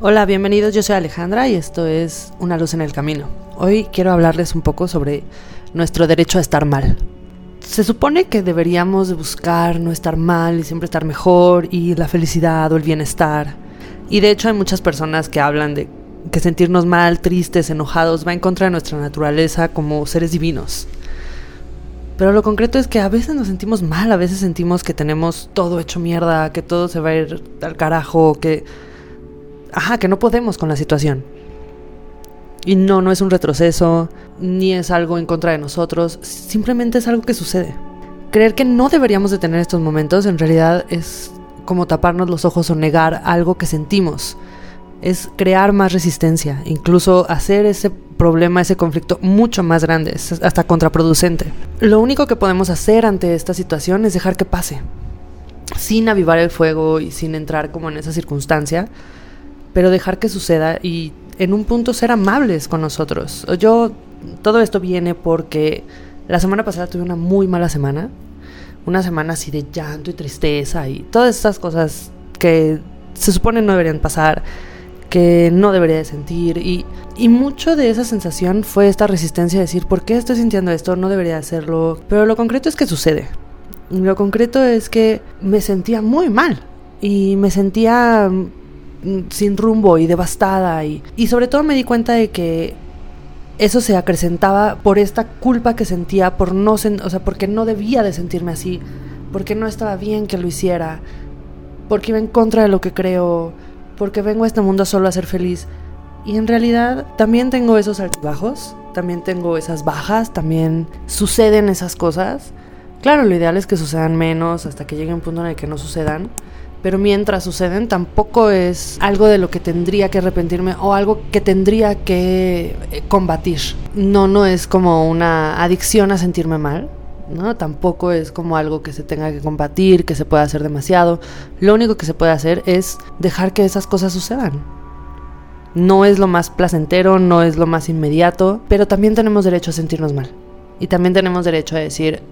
Hola, bienvenidos, yo soy Alejandra y esto es Una luz en el camino. Hoy quiero hablarles un poco sobre nuestro derecho a estar mal. Se supone que deberíamos buscar no estar mal y siempre estar mejor y la felicidad o el bienestar. Y de hecho hay muchas personas que hablan de que sentirnos mal, tristes, enojados va en contra de nuestra naturaleza como seres divinos. Pero lo concreto es que a veces nos sentimos mal, a veces sentimos que tenemos todo hecho mierda, que todo se va a ir al carajo, que ajá, que no podemos con la situación. Y no, no es un retroceso, ni es algo en contra de nosotros, simplemente es algo que sucede. Creer que no deberíamos de tener estos momentos en realidad es como taparnos los ojos o negar algo que sentimos. Es crear más resistencia, incluso hacer ese problema, ese conflicto mucho más grande, es hasta contraproducente. Lo único que podemos hacer ante esta situación es dejar que pase, sin avivar el fuego y sin entrar como en esa circunstancia, pero dejar que suceda y en un punto ser amables con nosotros. Yo, todo esto viene porque la semana pasada tuve una muy mala semana, una semana así de llanto y tristeza y todas estas cosas que se supone no deberían pasar, que no debería de sentir y, y mucho de esa sensación fue esta resistencia a decir, ¿por qué estoy sintiendo esto? No debería hacerlo, pero lo concreto es que sucede. Lo concreto es que me sentía muy mal y me sentía sin rumbo y devastada y, y sobre todo me di cuenta de que eso se acrecentaba por esta culpa que sentía por no o sea porque no debía de sentirme así porque no estaba bien que lo hiciera porque iba en contra de lo que creo porque vengo a este mundo solo a ser feliz. Y en realidad también tengo esos altibajos también tengo esas bajas también suceden esas cosas. Claro lo ideal es que sucedan menos hasta que llegue un punto en el que no sucedan pero mientras suceden tampoco es algo de lo que tendría que arrepentirme o algo que tendría que eh, combatir. No, no es como una adicción a sentirme mal, ¿no? Tampoco es como algo que se tenga que combatir, que se pueda hacer demasiado. Lo único que se puede hacer es dejar que esas cosas sucedan. No es lo más placentero, no es lo más inmediato, pero también tenemos derecho a sentirnos mal. Y también tenemos derecho a decir,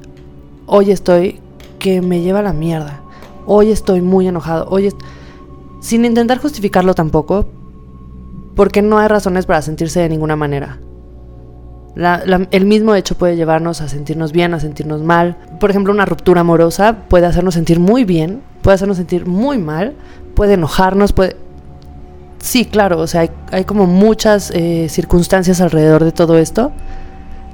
hoy estoy que me lleva la mierda hoy estoy muy enojado, hoy sin intentar justificarlo tampoco, porque no hay razones para sentirse de ninguna manera. el mismo hecho puede llevarnos a sentirnos bien, a sentirnos mal. Por ejemplo, una ruptura amorosa puede hacernos sentir muy bien, puede hacernos sentir muy mal, puede enojarnos, puede... Sí, claro, o sea, hay, como muchas eh, circunstancias alrededor de todo esto.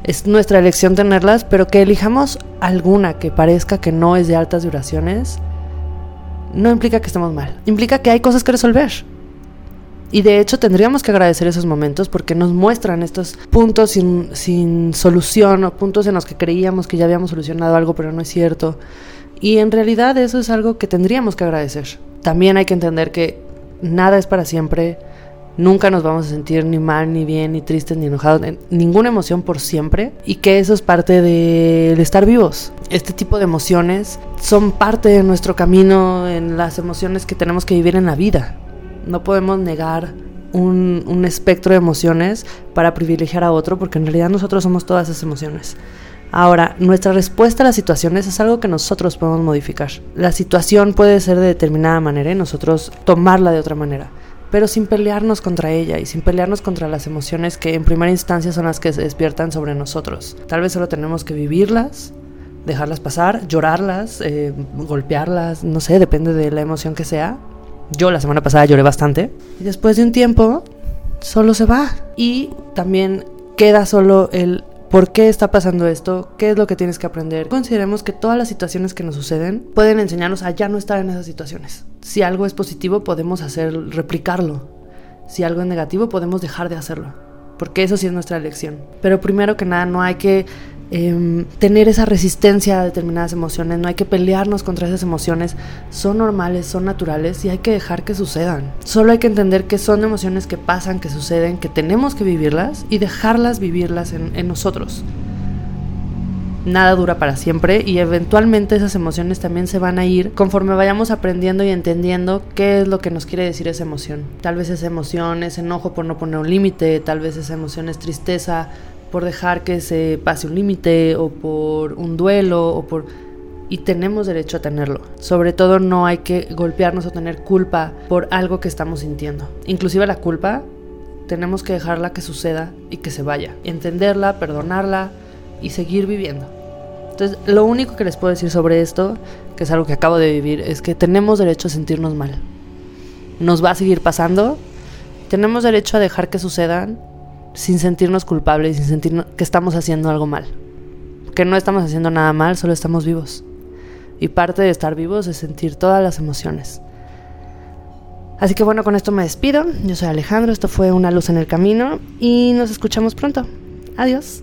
Es nuestra elección tenerlas, pero que elijamos alguna que parezca que no es de altas duraciones, no implica que estemos mal, implica que hay cosas que resolver. Y de hecho tendríamos que agradecer esos momentos porque nos muestran estos puntos sin, sin, solución o puntos en los que creíamos que ya habíamos solucionado algo pero no es cierto. Y en realidad eso es algo que tendríamos que agradecer. También hay que entender que nada es para siempre, Nunca nos vamos a sentir ni mal, ni bien, ni tristes, ni enojados, ninguna emoción por siempre. Y que eso es parte del estar vivos. Este tipo de emociones son parte de nuestro camino en las emociones que tenemos que vivir en la vida. No podemos negar un espectro de emociones para privilegiar a otro, porque en realidad nosotros somos todas esas emociones. Ahora, nuestra respuesta a las situaciones es algo que nosotros podemos modificar. La situación puede ser de determinada manera y nosotros tomarla de otra manera pero sin pelearnos contra ella y sin pelearnos contra las emociones que en primera instancia son las que se despiertan sobre nosotros. Tal vez solo tenemos que vivirlas, dejarlas pasar, llorarlas, eh, golpearlas, no sé, depende de la emoción que sea. Yo la semana pasada lloré bastante y después de un tiempo solo se va y también queda solo el ¿Por qué está pasando esto? ¿Qué es lo que tienes que aprender? Consideremos que todas las situaciones que nos suceden pueden enseñarnos a ya no estar en esas situaciones. Si algo es positivo, podemos hacer replicarlo. Si algo es negativo, podemos dejar de hacerlo. Porque eso sí es nuestra elección. Pero primero que nada, no hay que Em, tener esa resistencia a determinadas emociones, no hay que pelearnos contra esas emociones, son normales, son naturales y hay que dejar que sucedan. Solo hay que entender que son emociones que pasan, que suceden, que tenemos que vivirlas y dejarlas vivirlas en nosotros. Nada dura para siempre y eventualmente esas emociones también se van a ir conforme vayamos aprendiendo y entendiendo qué es lo que nos quiere decir esa emoción. Tal vez esa emoción es enojo por no poner un límite, tal vez esa emoción es tristeza por dejar que se pase un límite o por un duelo o por... y tenemos derecho a tenerlo. Sobre todo no hay que golpearnos o tener culpa por algo que estamos sintiendo. Inclusive la culpa tenemos que dejarla que suceda y que se vaya. Entenderla, perdonarla y seguir viviendo. Entonces, lo único que les puedo decir sobre esto, que es algo que acabo de vivir, es que tenemos derecho a sentirnos mal. Nos va a seguir pasando. Tenemos derecho a dejar que sucedan sin sentirnos culpables, sin sentir que estamos haciendo algo mal. Que no estamos haciendo nada mal, solo estamos vivos. Y parte de estar vivos es sentir todas las emociones. Así que bueno, con esto me despido. Yo soy Alejandro, esto fue Una luz en el camino y nos escuchamos pronto. Adiós.